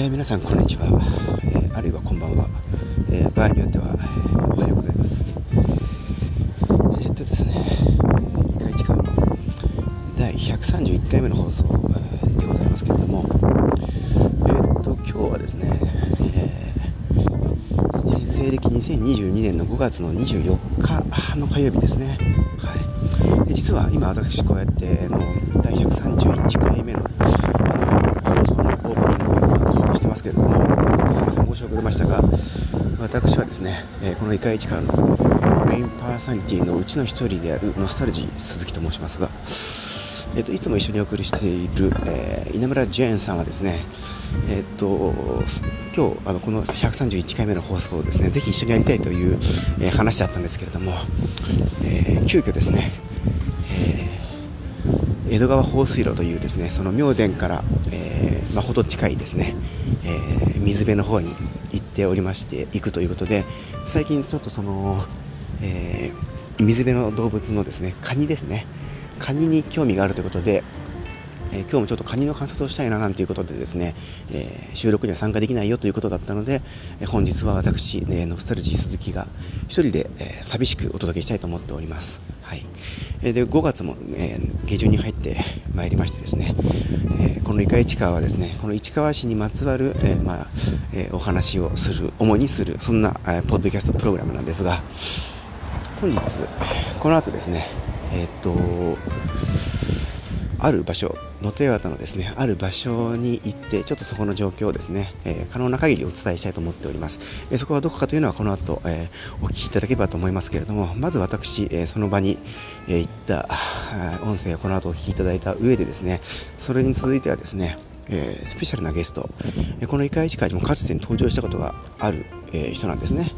えー、皆さんこんにちは、えー、あるいはこんばんは、えー、場合によっては、おはようございます。えー、っとですね、えー、市川の第131回目の放送、でございますけれどもえー、っと今日はですね、え西暦2022年の5月の24日の火曜日ですね。はい。実は今私こうやっての第131回目のけれどもすいません申し遅れましたが私はですね、えこのイカイチカのメインパーソナリティのうちの一人であるノスタルジー鈴木と申しますが、えーと、いつも一緒にお送りしている、えー、稲村ジェーンさんはですねえっ、と今日あのこの131回目の放送をですねぜひ一緒にやりたいという、えー、話だったんですけれども、えー、急遽ですね、江戸川放水路というですねその妙殿から、えまあ、ほど近いですね、えー、水辺の方に行っておりまして行くということで最近ちょっとその、えー、水辺の動物のですねカニですねカニに興味があるということで、えー、今日もちょっとカニの観察をしたいななんていうことでですね、えー、収録には参加できないよということだったので、え、本日は私、ね、ノスタルジー鈴木が一人で、え寂しくお届けしたいと思っております。はいで5月も、え下旬に入ってまいりましてですね、えこのイカ市川はですねこの市川市にまつわる、えまあえお話をする主にするそんな、えポッドキャストプログラムなんですが本日この後ですねえっとある場所能登岩田のですねある場所に行ってちょっとそこの状況をですね、えー、可能な限りお伝えしたいと思っております、えー、そこはどこかというのはこの後、えー、お聞きいただければと思いますけれどもまず私、えその場に、え行った音声をこの後お聞きいただいた上でですねそれに続いてはですねえー、スペシャルなゲスト、え、この異界市会にもかつて登場したことがある、えー、人なんですね。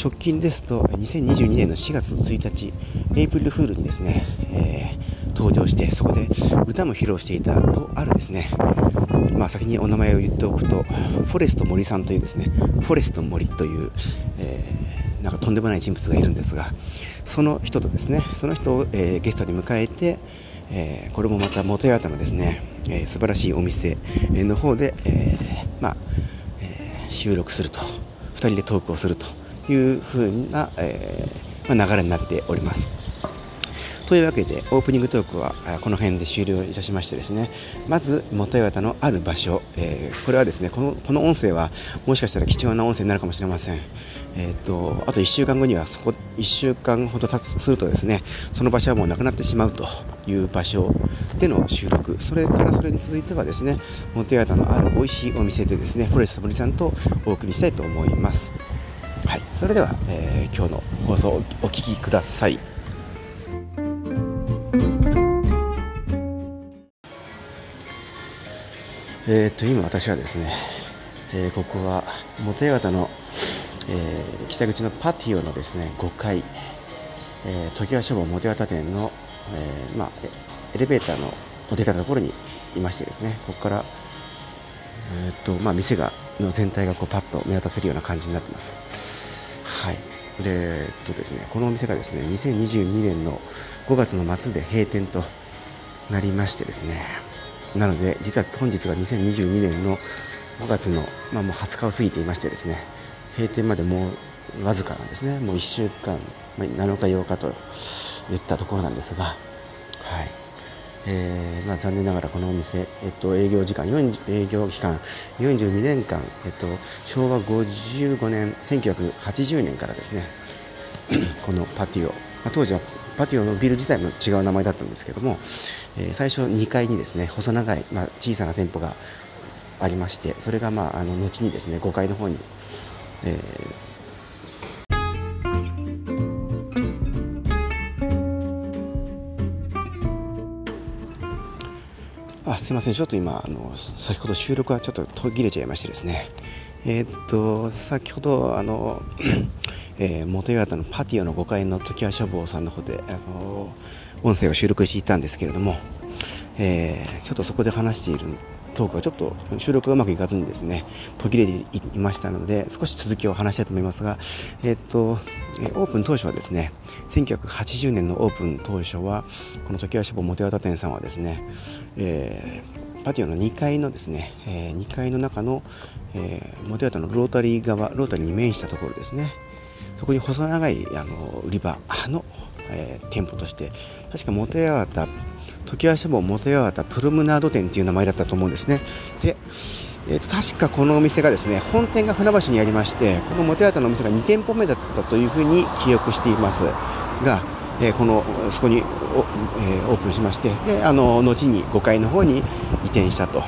直近ですと2022年の4月1日エイプリルフールにですね、え登場してそこで歌も披露していたとあるですねまあ先にお名前を言っておくとフォレスト森さんというですねフォレスト森という、えー、なんかとんでもない人物がいるんですがその人とですねその人を、えー、ゲストに迎えて、えー、これもまた元八幡のですね、えー、素晴らしいお店の方で、えまあえ収録すると2人でトークをするというふうな、えまあ、流れになっております。というわけでオープニングトークはこの辺で終了いたしましてですね。まず元岩田のある場所、えー、これはですねこのこの音声はもしかしたら貴重な音声になるかもしれません。えーと、あと1週間後にはそこ1週間ほど経つするとですねその場所はもうなくなってしまうという場所での収録。それからそれに続いてはですね元岩田のある美味しいお店でですねフォレスト森さんとお送りしたいと思います。はい。それでは、えー、今日の放送をお聞きください。えー、っと今私はですね、えー、ここは元八幡の、えー、北口のパティオのですね5階、えー、常盤書房元八幡店の、えーまあ、エレベーターの出たところにいましてですねここから、えーっとまあ、店がの全体がこうパッと見渡せるような感じになってます。はいでえっとですね、このお店がですね2022年の5月の末で閉店となりましてですねなので実は本日が2022年の5月の、まあ、もう20日を過ぎていましてですね閉店までもうわずかなんですね。もう1週間、まあ、7日8日といったところなんですが、はい。えーまあ、残念ながらこのお店、えっと、営業時間営業期間42年間、えっと、昭和55年1980年からですね このパティオ、まあ、当時はパティオのビル自体も違う名前だったんですけども、えー、最初2階にですね細長い、まあ、小さな店舗がありましてそれが、まあ、あの後にですね5階の方に、えーあすみません、ちょっと今あの、先ほど収録はちょっと途切れちゃいましてですね、えー、っと先ほどあのえー、元岩田のパティオの5階の常盤書房さんの方で、あのー、音声を収録していたんですけれども、えー、ちょっとそこで話しているトークがちょっと収録がうまくいかずにですね途切れていましたので少し続きを話したいと思いますが、え、っとオープン当初はですね1980年のオープン当初はこの常盤書房元岩店さんはですね、えーパティオの2階のですね、えー、2階の中の、えー、モテアタのロータリー側ロータリーに面したところですね。そこに細長いあの売り場の、えー、店舗として確かモテアタ時足坊モテアタプロムナード店っていう名前だったと思うんですね。でえーと、確かこのお店がですね本店が船橋にありましてこのモテアタのお店が2店舗目だったというふうに記憶しています。が、えー、このそこにお、えー、オープンしましてであの後に5階の方に移転したと。は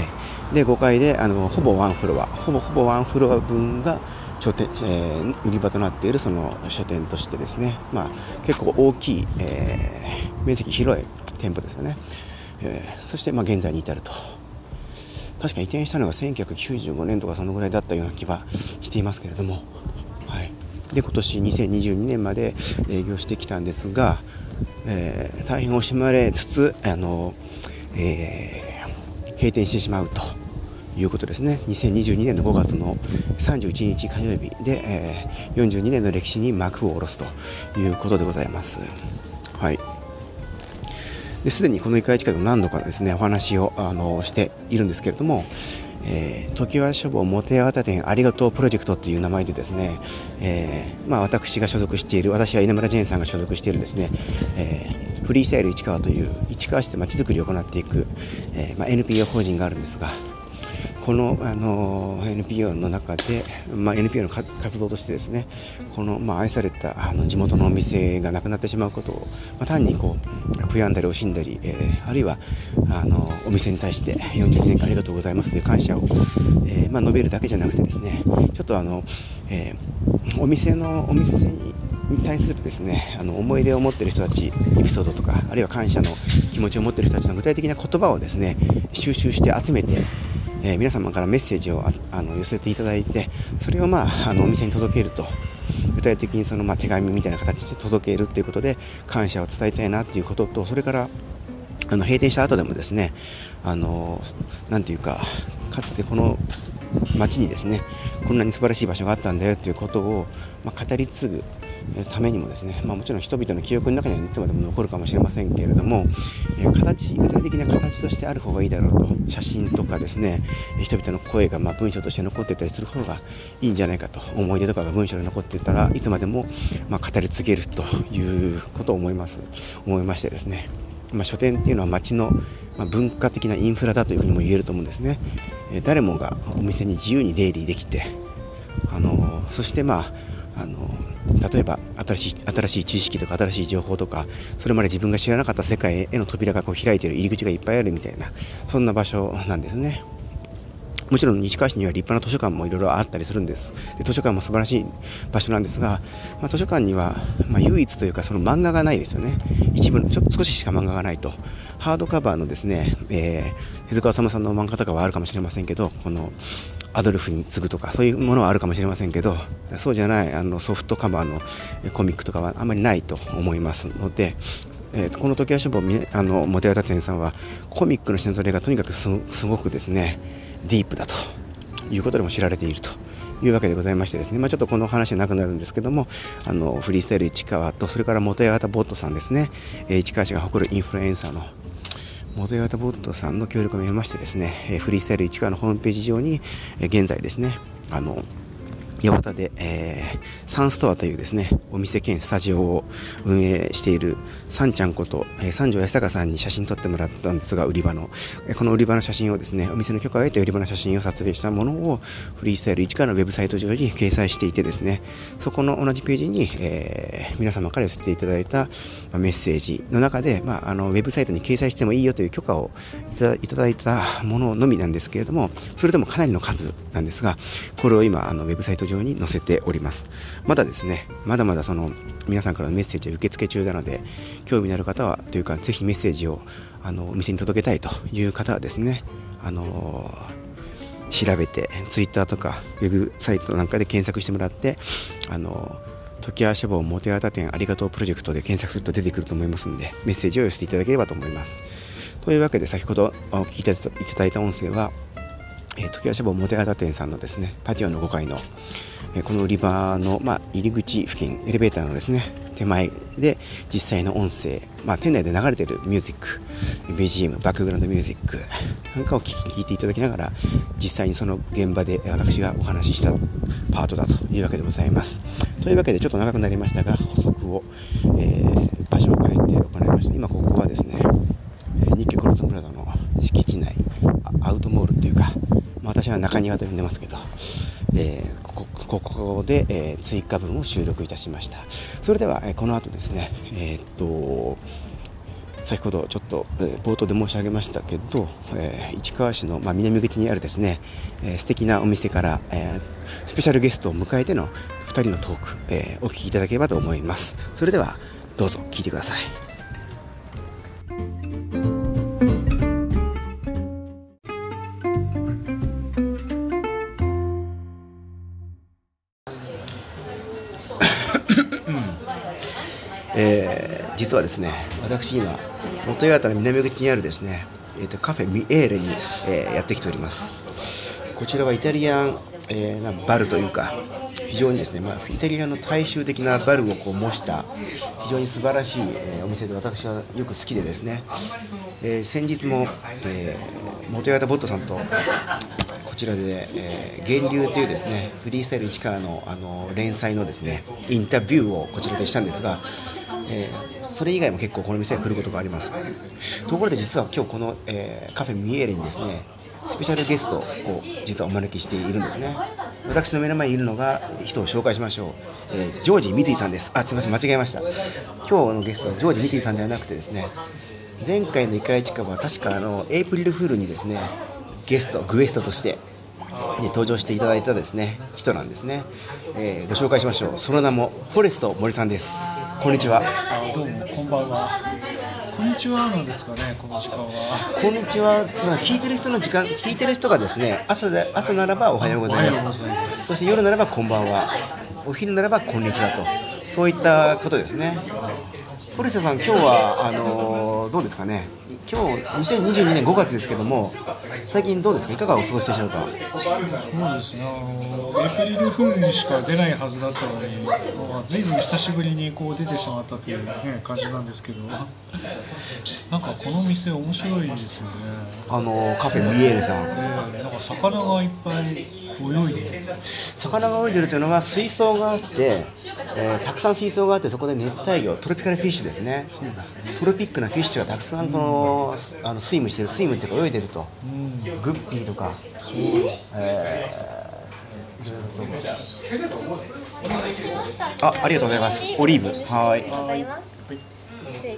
い。で5階であのほぼワンフロアほぼほぼワンフロア分が書店、えー、売り場となっているその書店としてですね、まあ、結構大きい、えー、面積広い店舗ですよね、えー、そして、まあ、現在に至ると。確か移転したのが1995年とかそのぐらいだったような気はしていますけれども、はい、で今年2022年まで営業してきたんですが、えー、大変惜しまれつつあの、えー、閉店してしまうと。いうことですね2022年の5月の31日火曜日で、えー、42年の歴史に幕を下ろすということでございます。はいですでにこの1回近く何度かですねお話をあのしているんですけれども、えー、常盤書房モテアータ店ありがとうプロジェクトという名前でですね、えーまあ、私が所属している私は稲村ジェーンさんが所属しているですね、えー、フリースタイル市川という市川市でまちづくりを行っていく、えーまあ、NPO 法人があるんですがこのあの NPO の中で、まあ、NPO の活動としてですねこの、まあ、愛されたあの地元のお店がなくなってしまうことを、まあ、単にこう悔やんだり惜しんだり、えー、あるいはあのお店に対して42年間ありがとうございますという感謝を、えー、まあ、述べるだけじゃなくてですねちょっとあの、えー、お店のお店にに対するですねあの思い出を持っている人たちエピソードとかあるいは感謝の気持ちを持っている人たちの具体的な言葉をですね収集して集めてえー、皆様からメッセージをあの寄せていただいてそれを、まあ、あのお店に届けると具体的にその、まあ、手紙みたいな形で届けるということで感謝を伝えたいなということとそれからあの閉店した後でもですねあのなんていうかかつてこの町にですねこんなに素晴らしい場所があったんだよということを、まあ、語り継ぐためにもですね、まあ、もちろん人々の記憶の中にはいつまでも残るかもしれませんけれども、え形具体的な形としてある方がいいだろうと写真とかですね人々の声がま文章として残っていたりする方がいいんじゃないかと思い出とかが文章で残っていたらいつまでもま語り継げるということを思います。思いましてですね。まあ、書店っていうのは街の、文化的なインフラだというふうにも言えると思うんですね、誰もがお店に自由に出入りできてあのそしてまああの例えば新しい新しい知識とか新しい情報とかそれまで自分が知らなかった世界への扉がこう開いている入り口がいっぱいあるみたいなそんな場所なんですね。もちろん西川市には立派な図書館もいろいろあったりするんです。で図書館も素晴らしい場所なんですが、まあ、図書館には、まあ、唯一というかその漫画がないですよね。一部ちょ少ししか漫画がないと。ハードカバーのですね、えー、手塚治虫さんの漫画とかはあるかもしれませんけどこのアドルフに次ぐとかそういうものはあるかもしれませんけどそうじゃないあのソフトカバーのコミックとかはあまりないと思いますので、えーと、この時は書房あのモテアタ店さんはコミックの品ぞれがとにかくすごくですねディープだということでも知られているというわけでございましてですね、まあ、ちょっとこの話はなくなるんですけどもあのフリースタイル市川とそれから元八幡ボットさんですね、え、市川市が誇るインフルエンサーの元八幡ボットさんの協力も得ましてですね、えー、フリースタイル市川のホームページ上に、えー、現在ですねあの八幡で、えー、サンストアというですねお店兼スタジオを運営しているさんちゃんこと、えー、三条安隆さんに写真撮ってもらったんですが売り場の、えー、この売り場の写真をですねお店の許可を得て売り場の写真を撮影したものをフリースタイル1からのウェブサイト上に掲載していてですねそこの同じページに、えー、皆様から寄せていただいた、まあ、メッセージの中で、まあ、あのウェブサイトに掲載してもいいよという許可をいただいたもののみなんですけれどもそれでもかなりの数なんですがこれを今あのウェブサイト上に載せております。まだですねまだまだその皆さんからのメッセージは受付中なので興味のある方はというかぜひメッセージをあのお店に届けたいという方はですねあの調べてツイッターとかウェブサイトなんかで検索してもらってあの時はシャボモテアタ店ありがとうプロジェクトで検索すると出てくると思いますのでメッセージを寄せていただければと思います。というわけで先ほどお聞きいただいた音声はえー、時計坊表方店さんのですねパティオの5階の、えー、この売り場の、まあ、入り口付近エレベーターのですね手前で実際の音声、まあ、店内で流れているミュージック BGM バックグラウンドミュージックなんかを聞いていただきながら実際にその現場で私がお話ししたパートだというわけでございます。というわけでちょっと長くなりましたが補足を、えー、場所を変えて行いました。今ここはですね日経コルトンプラザの敷地内アウトモールっていうか、まあ、私は中庭と呼んでますけど、えー、こここで、えー、追加分を収録いたしました。それでは、えー、この後ですねえー、っと先ほどちょっと、えー、冒頭で申し上げましたけど、えー、市川市の、まあ、南口にあるですね、えー、素敵なお店から、えー、スペシャルゲストを迎えての2人のトーク、えー、お聞きいただければと思います。それではどうぞ聞いてください。実はですね私今元八幡の南口にあるですね、えーと、カフェミエーレに、えー、やってきております。こちらはイタリアン、えー、なバルというか非常にですね、まあ、イタリアの大衆的なバルをこう模した非常に素晴らしい、えー、お店で私はよく好きでですね、えー、先日も、えー、元八幡ボットさんとちらで、えー、源流というですねフリースタイル市川のあの連載のですねインタビューをこちらでしたんですが、えー、それ以外も結構この店に来ることがあります。ところで実は今日この、えー、カフェミエーレにですねスペシャルゲストを実はお招きしているんですね。私の目の前にいるのが人を紹介しましょう、えー、ジョージ三井さんです。あすみません。間違えました。今日のゲストはジョージ三井さんではなくてですね前回のイカイチカは確かあのエイプリルフールにですねゲストグエストとしてに登場していただいたですね人なんですね、えー、ご紹介しましょう。その名もフォレスト森さんです。こんにちは。どうもこんばんは。こんにちはなんですかねこの時間は。こんにちは。聞いてる人の時間聞いてる人がですね朝で朝ならばおはようございます。そして夜ならばこんばんは。お昼ならばこんにちはと。そういったことですね。堀下さん、今日はあのー、どうですかね、今日2022年5月ですけども、最近どうですか、いかがお過ごしでしょうか？そうですね、あのエイプリルフールにしか出ないはずだったのに、まあ、ずいぶん久しぶりにこう出てしまったという、ね、感じなんですけど、なんかこの店、面白いですよね。あのカフェミエールさん、えー、なんか魚がいっぱい泳いで魚が泳いでるというのは水槽があって、えー、たくさん水槽があってそこで熱帯魚 tropical fish ですね、ね、 tropic な fish がたくさんこの、うん、あの swim してる swim っていうか泳いでると、うん、グッピーとか、えー、あありがとうございます。オリーブ。はい。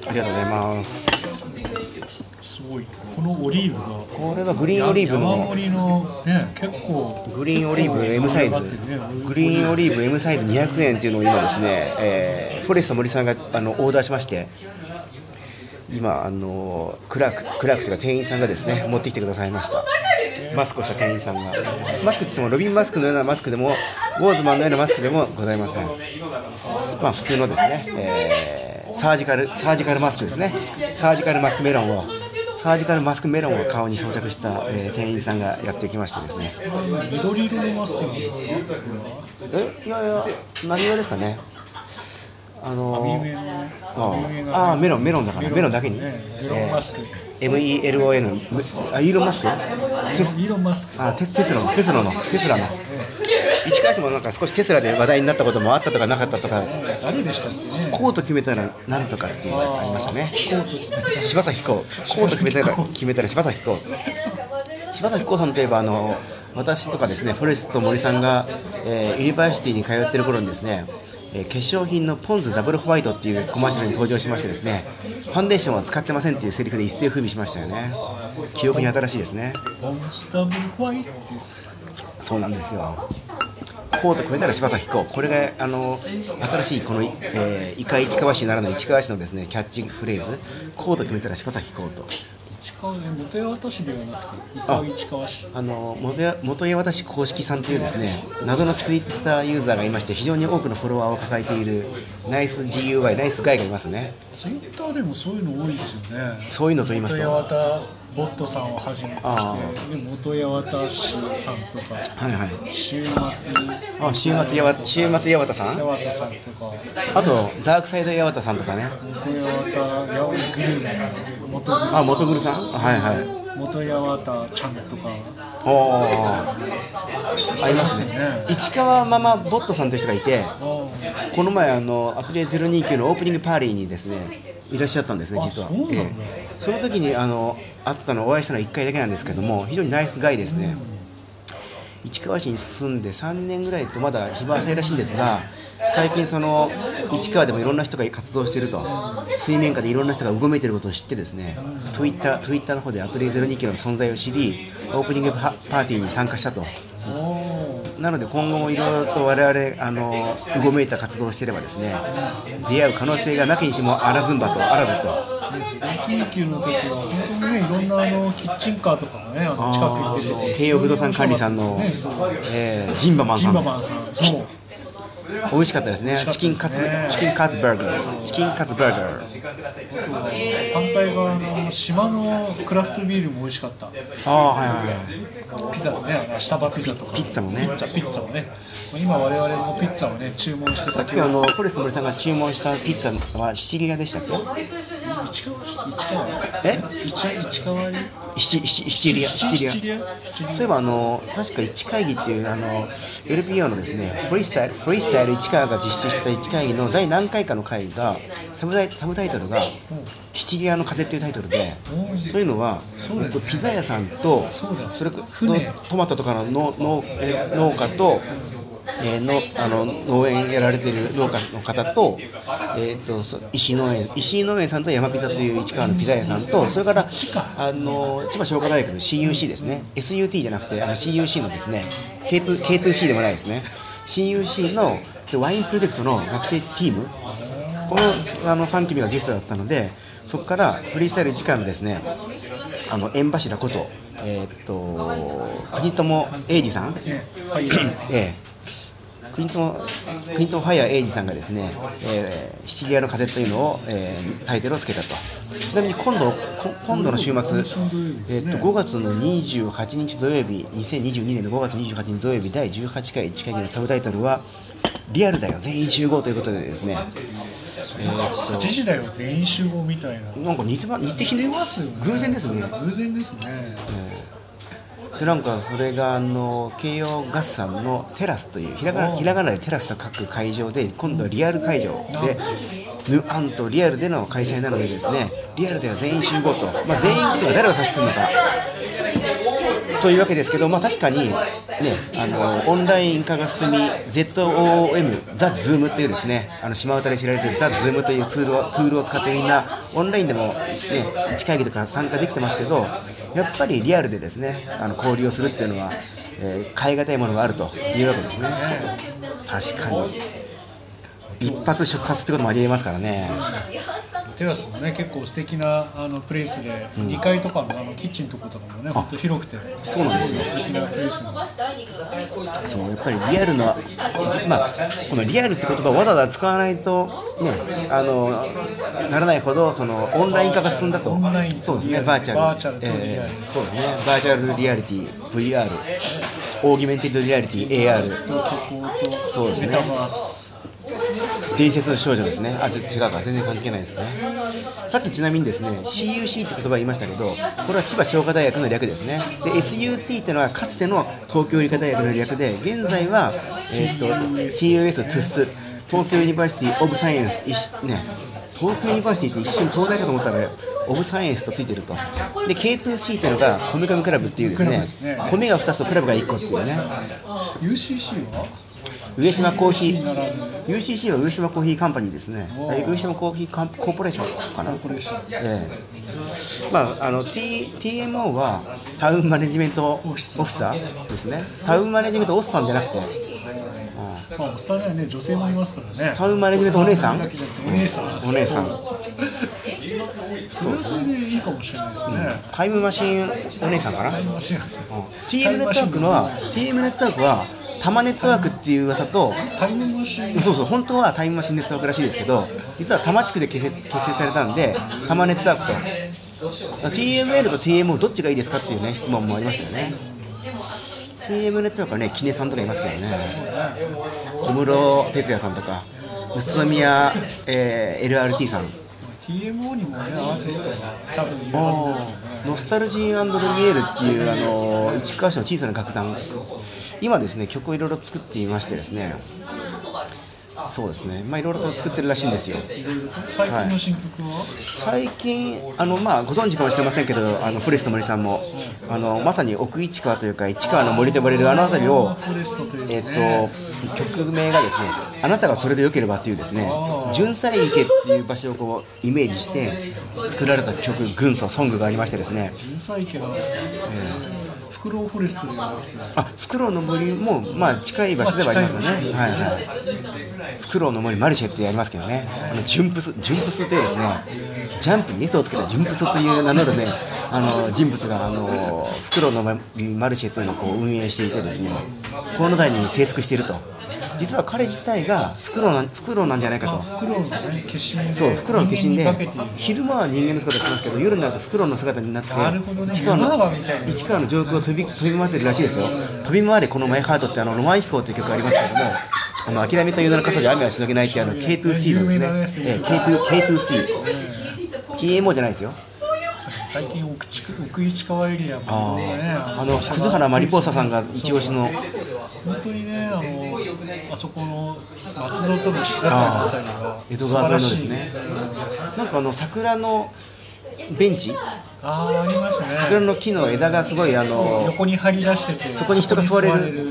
ありがとうございますすごい。このオリーブが。これはグリーンオリーブの。山盛りのね結構。グリーンオリーブ M サイズ、グリーンオリーブ M サイズ200円っていうのを今ですね、えー、フォレスト森さんがあのオーダーしまして今あのクラーククラークというか店員さんがですね持ってきてくださいました。マスクをした店員さんが。マスクって言ってもロビンマスクのようなマスクでもウォーズマンのようなマスクでもございません。まあ普通のですね、えー、サージカルサージカルマスクですね。サージカルマスクメロンをサージカルマスクメロンを顔に装着した、えー、店員さんがやってきましてですね。緑色のマスクなんですか？え？いやいや何色ですかね？あのー、ああメロンメロンだからメロンだけに、メロンマスク、えー、MELON あイーロンマスク？テスイーロンマスク。あテステスラのテスラのテスラの市川市もなんか少しテスラで話題になったこともあったとかなかったとか、誰でしたっけね、コート決めたらなんとかっていうのがありましたね。柴咲コウ、コート決めたら決めたら柴咲コウ。柴咲コウさんといえばあの私とかですね、フォレスト森さんが、えー、ユニバーシティに通ってる頃にですね。えー、化粧品のポンズダブルホワイトっていうコマーシャルに登場しましてですねファンデーションは使ってませんっていうセリフで一世風靡しましたよね記憶に新しいですねそうなんですよこうと決めたら柴咲コウこれがあの新しいこの、えー、イカ市川市にならない市川市のですねキャッチフレーズ。こうと決めたら柴咲コウと。市川元八幡市ではなくて市川市あの元元八幡市公式さんというですね謎のツイッターユーザーがいまして非常に多くのフォロワーを抱えているナイス GUI ナイスガイがいますね。ツイッターでもそういうの多いですよね。そういうのと言いますと。元八ボットさんをはじめてで元八幡氏さんとかはいはい。週末あ週末やわ週末八幡さん？八幡さんとか。あとダークサイド八幡さんとかね。元八幡やグルー元あ元グルさん？はいはい。元八幡ちゃんとか。おおありますねね。市川ママボットさんという人がいてこの前あのアトリエ029のオープニングパーリーにですねいらっしゃったんですねあ実は。そええ。その時にあの会ったのお会いしたのは1回だけなんですけども非常にナイスガイですね。市川市に住んで3年ぐらいとまだ日は浅いらしいんですが最近その市川でもいろんな人が活動していると。水面下でいろんな人がうごめいていることを知ってですね Twitter, Twitter の方でアトリエ029の存在を知りオープニングパパーティーに参加したと。なので今後もいろいろと我々あのうごめいた活動をしていればですね出会う可能性がなきにしもあらずんばとあらずと。緊急の時は本当にねいろんなあのキッチンカーとかがねあの近くに出てて。京葉不動産管理さんのねえージンバマンジさん。ンバマンさん。そう美味しかったですね。チキンカツチキンカツバーガー。チキンカツバーガー。反対側の島のクラフトビールも美味しかった。ああはいはいはい。ピザのねあの下場ピザとか。ピッツァもね。ピッツァもね。今我々もピッツァをね注文して先あのフォレスト森さんが注文したピッツァはシチリアでしたっけ市川市川え市市川にシチシシチリアシチリアそういえばあの確か一会議っていうあの LPO のですねフリースタイルフリースタイル市川が実施した一会議の第何回かの会がサブタイサブタイトルが「シチリアの風」っていうタイトルでというのは、えっと、ピザ屋さんとそれと船。トマトとかの農家と、えーのあの農園やられている農家の方と,、えー、とそ石井農園石井農園さんと山ピザという市川のピザ屋さんとそれからあの千葉商科大学の CUC ですね。SUT じゃなくてあの CUC のですね K2, K2C でもないですね。CUC のワインプロジェクトの学生ティーム。このあの3組がゲストだったのでそこからフリースタイル市川のですねあの縁柱ことえーっと国友英二さん。ねはい。ええクリントンクリントンファイヤー英二さんがですね、えーシチリアの風というのを、えータイトルをつけたと。ちなみに今度こ今度の週末、えーっと5月の28日土曜日2022年の5月28日土曜日第18回1回目のサブタイトルは「リアルだよ全員集合」ということでですね。えーっと8時だよ全員集合みたいな。なんか似てま似てきてますよね。偶然ですね。偶然ですねでなんかそれがあの京葉合算のテラスというひらがなひらがなでテラスと書く会場で今度はリアル会場でヌアンとリアルでの開催なのでですねリアルでは全員集合と、まあ、全員というのは誰を指してるのかというわけですけど、まあ、確かに、ね、あのオンライン化が進み ZOM、ザ・ズームっていうですねあの島唄で知られてるザ・ズームというツールをツールを使ってみんなオンラインでも、ね、1会議とか参加できてますけどやっぱりリアルでですねあの交流をするっていうのは、えー、変え難いものがあるというわけですね。確かに。一触即発ってこともありえますからね。テラスもね。結構素敵なあの place で、2階とかのあのキッチンとことかもね本当広くて。そうなんですよ素敵な place そうやっぱりリアルな、まあ、このリアルって言葉をわざわざ使わないと、ね、あのならないほどそのオンライン化が進んだと。オンライン。とそうですね。 virtual バえーそうですね。 virtual。reality VR augmented reality AR そうですね伝説の少女ですね。あちょっと違うか。全然関係ないですね。さっきちなみにですね CUC って言葉言いましたけどこれは千葉商科大学の略ですね。で SUT っていうのはかつての東京理科大学の略で現在は、えー、と TUS トゥッス東京 University of Science ね東京 University って一瞬東大かと思ったら of Science とついてると。で K2C っていうのがコメコメクラブっていうですね米が2つとクラブが1個っていうね。UCC は？上島コーヒー。ぬ UCC は上島コーヒーカンパニーですね。上島コーヒーカンコーポレーションかな。コーポレーション。ええまああの、T、TMO はタウンマネジメントオフィサーですね。タウンマネジメントおっさんじゃなくて、うん。まあおっさんにはね女性もいますからね。タウンマネジメントお姉さん？お姉さんお姉さんそれはそれでいいかもしれないですね。タイムマシンお姉さんかな、タイムマシン。TM ネットワークのは TM ネットワークはタマネットワークっていう噂とタイムマシン。そうそう本当はタイムマシンネットワークらしいですけど実は多摩地区で結成結成されたんで多摩ネットワークと。TML と TMO どっちがいいですかっていうね質問もありましたよね。TM ネットワークはねキネさんとかいますけどね。小室哲哉さんとか宇都宮、えー LRT さん TMO にもねアーティストが多分いるはずですよねノスタルジールミエールっていうあの市川市の小さな楽団。今ですね曲をいろいろ作っていましてですねそうですね。まあいろいろと作ってるらしいんですよ。最近の新曲は、最近あの、まあ、ご存知かもしれませんけどあのフォレスト森さんもあのまさに奥市川というか市川の森と呼ばれるあの辺りをえっねと曲名がですね「あなたがそれでよければ」っていうですね純菜池っていう場所をこうイメージして作られた曲軍曹ソングがありましてですね。純菜池なんですねフクロウフォレストじゃなくてあフクロウの森もまあ近い場所ではありますよね、はいはい、フクロウの森マルシェってやりますけどね。あのジュンプスジュンプスっていうですねジャンプに S をつけたジュンプスという名乗るねあの人物があのフクロウの森マルシェというのをこう運営していてですね河野台に生息していると実は彼自体がフクロウなんフクロウなんじゃないかと。あフクロウのね化身で。そう、フクロウの化身で昼間は人間の姿してますけど夜になるとフクロウの姿になって市川の市川の上空を飛び飛び回ってるらしいですよ。飛び回れこのマイハートってあのロマン飛行という曲がありますけれどもあの諦めという名の傘じゃ雨はしのげないっていうあの K2C のですね。ええ K2 K2C TMO じゃないですよ。最近奥地奥市川エリアあもねああの葛原マリポーサさんが一押しの本当にねあのあそこの松戸との市境のあたりが江戸川沿いのですね。なんかあの桜のベンチ？ああありましたね。桜の木の枝がすごいあの横に張り出しててそこに人が座れる。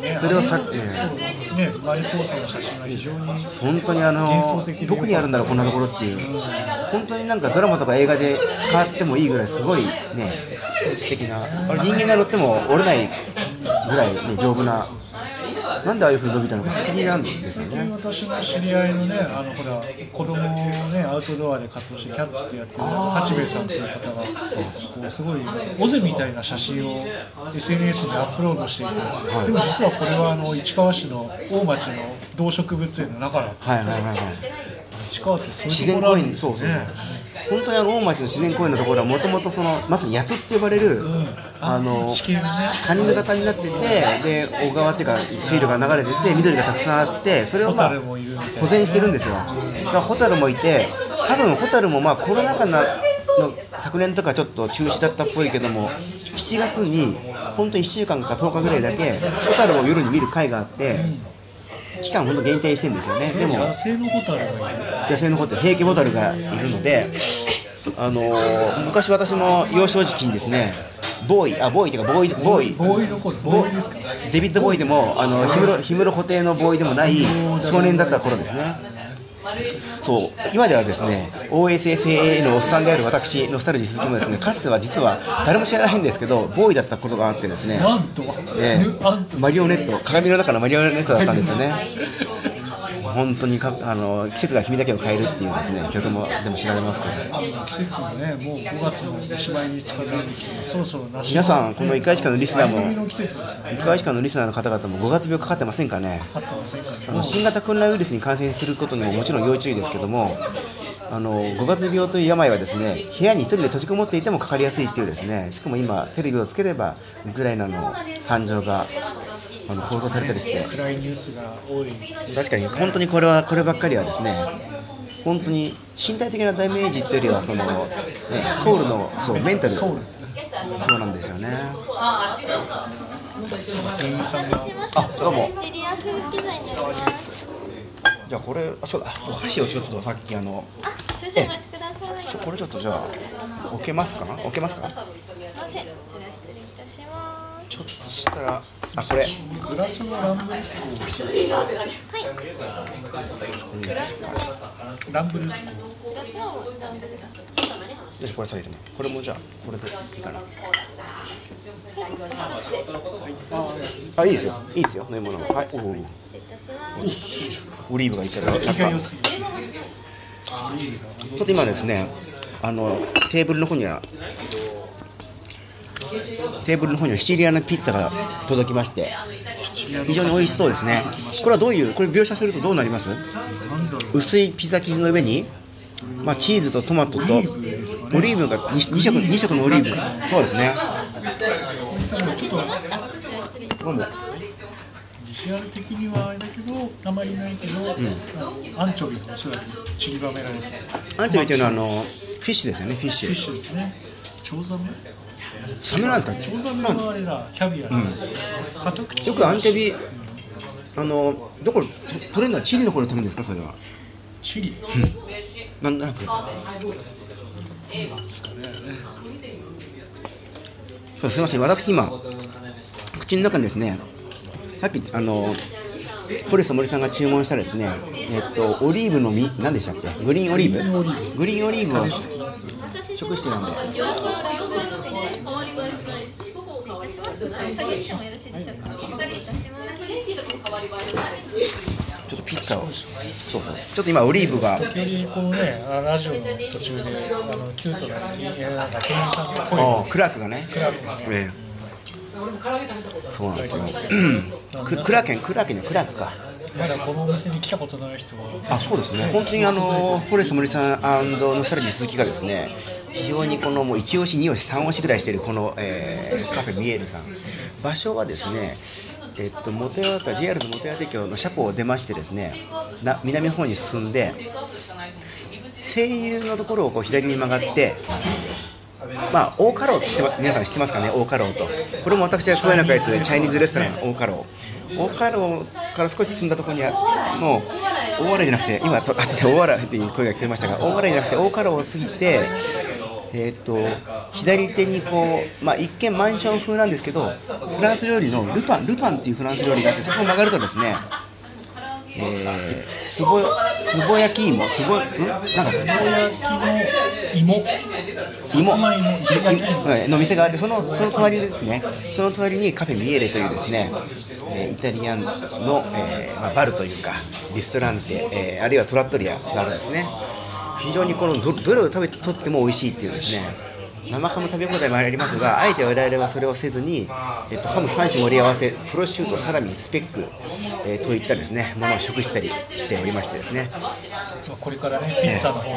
ねそれをさあそうねマリポーサの写真が非常に本当にあのどこにあるんだろうこんなところっていう。本当になんかドラマとか映画で使ってもいいぐらいすごいね素敵な。あれ人間が乗っても折れないぐらい、ね、丈夫ななんでああいうふうに伸びたのか。不思議なんですよね。私の知り合いのねあのほら子供をねアウトドアで活動してキャッツってやってる八兵衛さんという方がこうすごい尾瀬みたいな写真を SNS にアップロードしていて、でも実はこれはあの市川市の大町の動植物園の中だったはいはいはいはい。市川ってそう自然いうところあ公園そうそう。るんですね本当にあの大町の自然公園のところはもともとそのまさに八つって呼ばれる、んあの地形がね。谷の型になっててで小川っていうか水路が流れてて緑がたくさんあってそれをまあ保全してるんですよ。だからホタルもいて多分ホタルもまあコロナ禍なの昨年とかちょっと中止だったっぽいけども7月に本当に1週間か10日ぐらいだけホタルを夜に見る会があって期間本当限定してるんですよね。でも野生のホタルがいる。野生のホタル平家ホタルがいるので、あのー昔私も幼少時期にですねボーイあボーイっていうかボーイボーイ。ボーイの頃ボーイですかデビッド・ボーイでもあの氷室氷室布袋のボーイでもない少年だった頃ですね。そう。今ではですね OSSAA のおっさんである私ノスタルジー鈴木もですねかつては実は誰も知らないんですけどボーイだったことがあってですねなんと、えマリオネット鏡の中のマリオネットだったんですよね本当にかあの季節が君だけを変えるっていうですね曲もでも知られますけど季節もね、もう5月のおしまいに近づいてきて、そろそろ梨皆さんこの一回しかのリスナーも相乗りの季節ですね。一回しかのリスナーの方々も5月病かかってませんかねかかってませんかね。あの新型コロナウイルスに感染することにももちろん要注意ですけどもあの5月病という病はですね部屋に一人で閉じこもっていてもかかりやすいっていうですねしかも今テレビをつければウクライナの惨状があの放送されたりして辛いニュースが多い。確かに本当にこれはこればっかりはですね本当に身体的なダメージっていうよりはその、ね、ソウルのそうメンタル。そうなんですよね。あどうもシリア風ピザになります。じゃあこれあそうだお箸をちょっとさっきあのあ、少々お待ちください。これちょっとじゃあ置けますか？な置けますか？すいません、こちら失礼いたします。ちょっとしたらあこれグラスのランブルスコー。ランブルスコー。グラスのダンブルです。よしこれ下げてもこれもじゃあこれでいいかなあいいですよいいですよ飲み物はいおお。オリーブがいたら気が良すぎる。ちょっと今ですねあのテーブルの方にはテーブルの方にはシチリアのピッツァが届きまして非常に美味しそうですね。これはどういうこれ描写するとどうなります？薄いピザ生地の上にまあ、チーズとトマトとオリーブが 2, 色二色のオリーブ。そうですね。ちょっとどうもビジュアル的にはあれだけどあまりないけど、アンチョビがおそらく散りばめられて。アンチョビというのはあのフィッシュですよねフィッシフィッシュュですね。チョウザメ？サメなんですか。チョウザメはあれだキャビアだ、カタクチ。よくアンチョビあのどこ取れるのはチリの方で取るんですかそれは？チリ。なん。となくですかねそうすみません。私今口の中にですねさっきあのフォレスト森さんが注文したですねえっとオリーブの実何でしたっけ？グリーンオリーブ。グリーンオリーブを食してるんです。ちょっとピッツァを。そうそう。ちょっと今オリーブが。時折こうねあラジオの途中であのキュートなさんの声あがクラークがねクラークがね。ええ。そうなんですよ。ククラーケンクラーケンのクラークか。まだこのお店に来たことない人は。あそうですね。本当にあのフォレスト森さんノスタルジー鈴木がですね非常にこのもう1押し2押し3押しぐらいしてるこの、えーカフェミエールさん場所はですねえっと元八幡 JR の元八幡駅の車庫を出ましてですねな南の方に進んで声優のところをこう左に曲がってまあ、大家老って皆さん知ってますかね、大家老と。これも私が加えなくやつ、チャイニーズレストラン大家老。大家老から少し進んだところに、もう、大笑いじゃなくて、今、あっちで大笑いっていう声が聞こえましたが、大笑いじゃなくて、大家老を過ぎて、えー、と左手にこう、まあ、一見マンション風なんですけど、フランス料理のルパン、ルパンっていうフランス料理があって、そこを曲がるとですね、えー、つぼつぼ焼き芋、つぼ、ん？なんか、つぼ焼きの芋？芋。はいの店があってそのその隣にですね。その隣にカフェミエレというですね、えーイタリアンの、えーまあ、バルというかリストランテ、えーあるいはトラットリアがあるんですね非常にこのどどれを食べとっても美味しいっていうですね。生ハム食べ放題もありますがあえて我々はそれをせずに、えっと、ハム3種盛り合わせプロシュートサラミスペック、えーといったですねものを食したりしておりましてですね。まあこれからねピッツァの方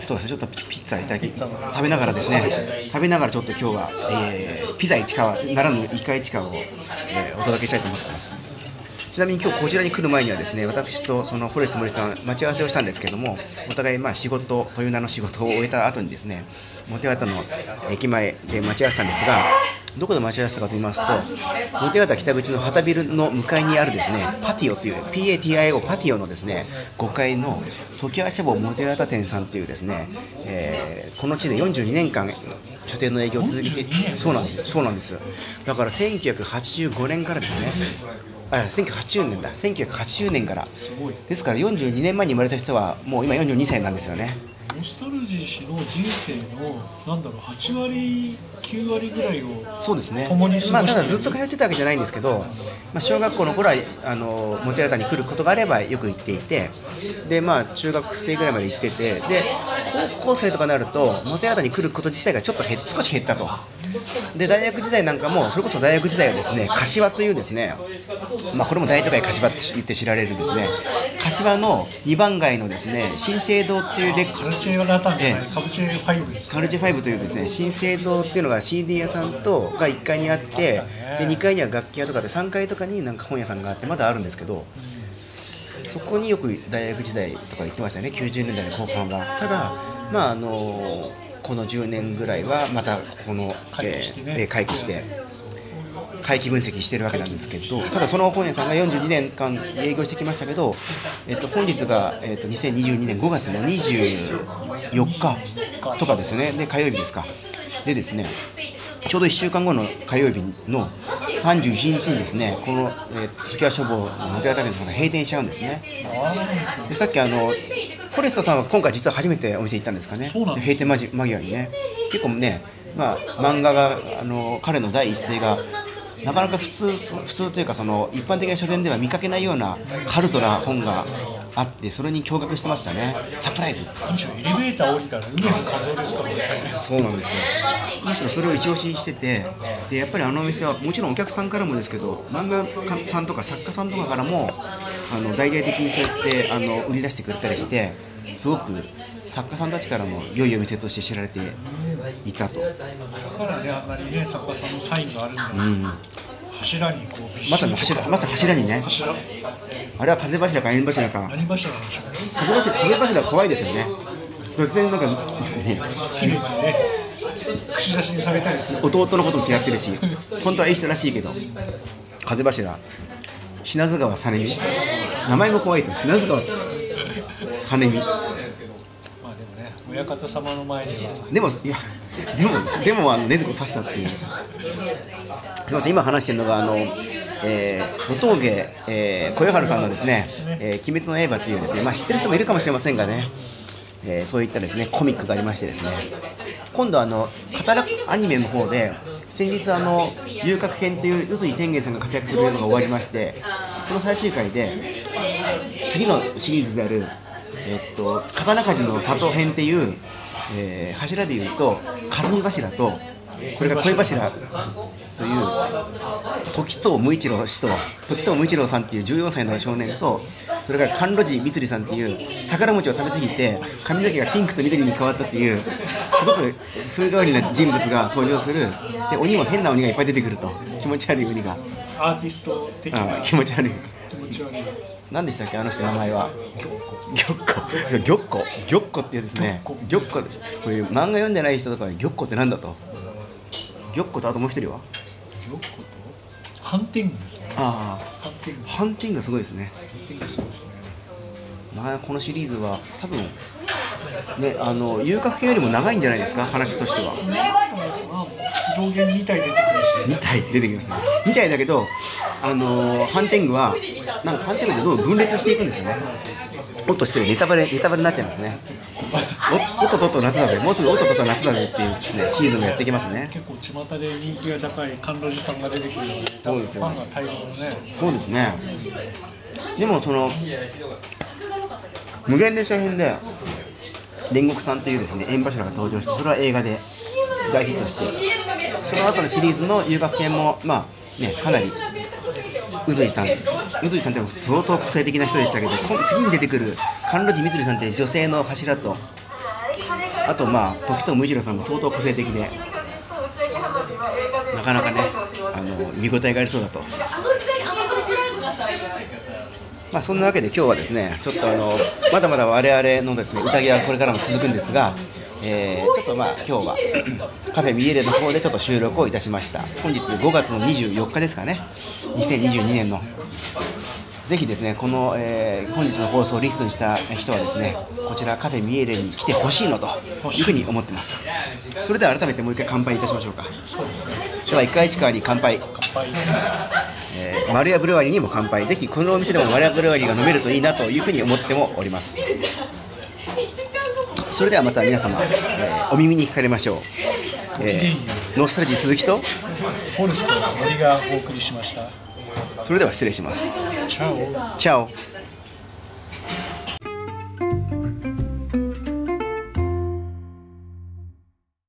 そうですね、ちょっとピッツァいただき食べながらですね、食べながらちょっと今日は、えーピザ市川ならぬイカ市川を、えーお届けしたいと思ってます。ちなみに今日こちらに来る前にはですね、私とそのフォレスト森さん待ち合わせをしたんですけども、お互いまあ仕事という名の仕事を終えた後にですね、元八幡の駅前で待ち合わせたんですが、どこで待ち合わせたかと言いますと、元八幡北口の旗ビルの向かいにあるですね、パティオという PATIO パティオのですね、5階の時は社房元八幡店さんというですね、えーこの地で42年間書店の営業を続けてそうなんですそうなんです。だから1985年からですねあ1980年だ。1980年から。すごいですから42年前に生まれた人はもう今42歳なんですよね。ノスタルジー氏の人生のなんだろう8割9割ぐらいをそうですね。共にまあ、ただずっと通ってたわけじゃないんですけど、まあ、小学校の頃はあの元八幡に来ることがあればよく行っていてで、まあ、中学生ぐらいまで行っててで高校生とかになると元八幡に来ること自体がちょっと減少し減ったとで大学時代なんかもそれこそ大学時代はですね柏というですね、まあ、これも大都会柏って言って知られるですね柏の2番街のですね新生堂っていうレッカルチェカルチェラ5ですカルチェ5というですね新生堂っていうのが CD 屋さんとが1階にあってで2階には楽器屋とかで3階とかになんか本屋さんがあってまだあるんですけどそこによく大学時代とか行ってましたね。90年代の後半はただまああのこの10年ぐらいはまたこの回帰してね。回帰して回帰分析してるわけなんですけどただその本屋さんが42年間営業してきましたけど、えっと、本日が、えっと、2022年5月の24日とかですね。で火曜日ですか。でですねちょうど1週間後の火曜日の31日にですねこの、えー、時は書房の元屋店さんが閉店しちゃうんですね。でさっきあのフォレストさんは今回実は初めてお店行ったんですかね。そうなんです閉店間際にね。結構ねまあ漫画があの彼の第一声がなかなか普通普通というかその一般的な書店では見かけないようなカルトな本があってそれに驚愕してましたね。サプライズ。エレベーター降りたら梅津和夫ですからね。そうなんですよ。むしろそれを一押ししててでやっぱりあのお店はもちろんお客さんからもですけど漫画家さんとか作家さんとかからもあの大々的にそうやってあの売り出してくれたりしてすごく作家さんたちからも良いお店として知られていたと、だからねあんなにね作家さんのサインがあるんだ、うん、柱にこうまさに柱まさに柱にね。柱。あれは風柱か縁柱か。何柱なんでしょうね。風柱風柱は怖いですよね。突然なんかね。綺麗にね串出しにされたりする。弟のことも嫌ってるし本当はいい人らしいけど風柱品津川実美名前も怖いと。品津川実美親方様の前には。でもいやでもでもあの禰豆子を刺したっていう。すみません今話してるのがあの、えー、小峠、えー、小夜春さんのですね「えー、鬼滅の刃」っていうですねまあ知ってる人もいるかもしれませんがね、えー、そういったですねコミックがありましてですね。今度あの語るアニメの方で先日あの遊郭編という宇津井天元さんが活躍するのが終わりましてその最終回で次のシリーズであるえっと刀鍛冶の里編っていう、えー柱でいうと霞柱とそれが恋柱という時藤無一郎氏と時藤無一郎さんっていう14歳の少年とそれから甘露寺光さんっていう桜餅を食べ過ぎて髪の毛がピンクと緑に変わったっていうすごく風変わりな人物が登場する。で鬼も変な鬼がいっぱい出てくると。気持ち悪い鬼が。アーティスト的なあ気持ち悪い。気持ち悪い。何でしたっけあの人名前は。玉子。玉子。玉子。っていうですね。玉子。これ漫画読んでない人とかに玉子ってなんだと玉子とあともう一人は？よっこと？ハンティングですね。あハンティング。あハンティングがすごいですね。ハンティングそうですねなかなかこのシリーズは多分ねあの遊郭編よりも長いんじゃないですか話としては。まあ上限2体出てくるし2体出てきましたね。2体だけどあのハンティングはなんかハンティングでどんどん分裂していくんですよね。おっと失礼ネタバレネタバレになっちゃいますね。おおっとっとっと夏だぜ。もうすぐおっとっとっと夏だぜっていうですねシーズンもやってきますね。結構巷で人気が高い甘露寺さんが出てくるので多そうですよ分ファンが大量のね。そうですねでもその無限列車編で煉獄さんというですね縁柱が登場してそれは映画で大ヒットしてその後のシリーズの遊楽編もまあねかなり宇髄さん。宇髄さんって相当個性的な人でしたけど今次に出てくる甘露寺光さんって女性の柱とあとまあ時藤無一郎さんも相当個性的でなかなかねあの見応えがありそうだとまあ、そんなわけで今日はですねちょっとあのまだまだ我々のですね宴はこれからも続くんですが、えーちょっとまあ今日はカフェミエレの方でちょっと収録をいたしました。本日5月の24日ですかね。2022年のぜひですねこの、えー本日の放送をリストにした人はですねこちらカフェミエレに来てほしいのというふうに思ってます。それでは改めてもう一回乾杯いたしましょうか。では一回市川に乾杯。乾杯。えー、丸屋ブルワリーにも乾杯。ぜひこのお店でも丸屋ブルワリーが飲めるといいなというふうに思ってもおります。それではまた皆様、えーお耳にかかりましょう、えーノスタルジー鈴木とフォルストの森がお送りしましたそれでは失礼します。チャオ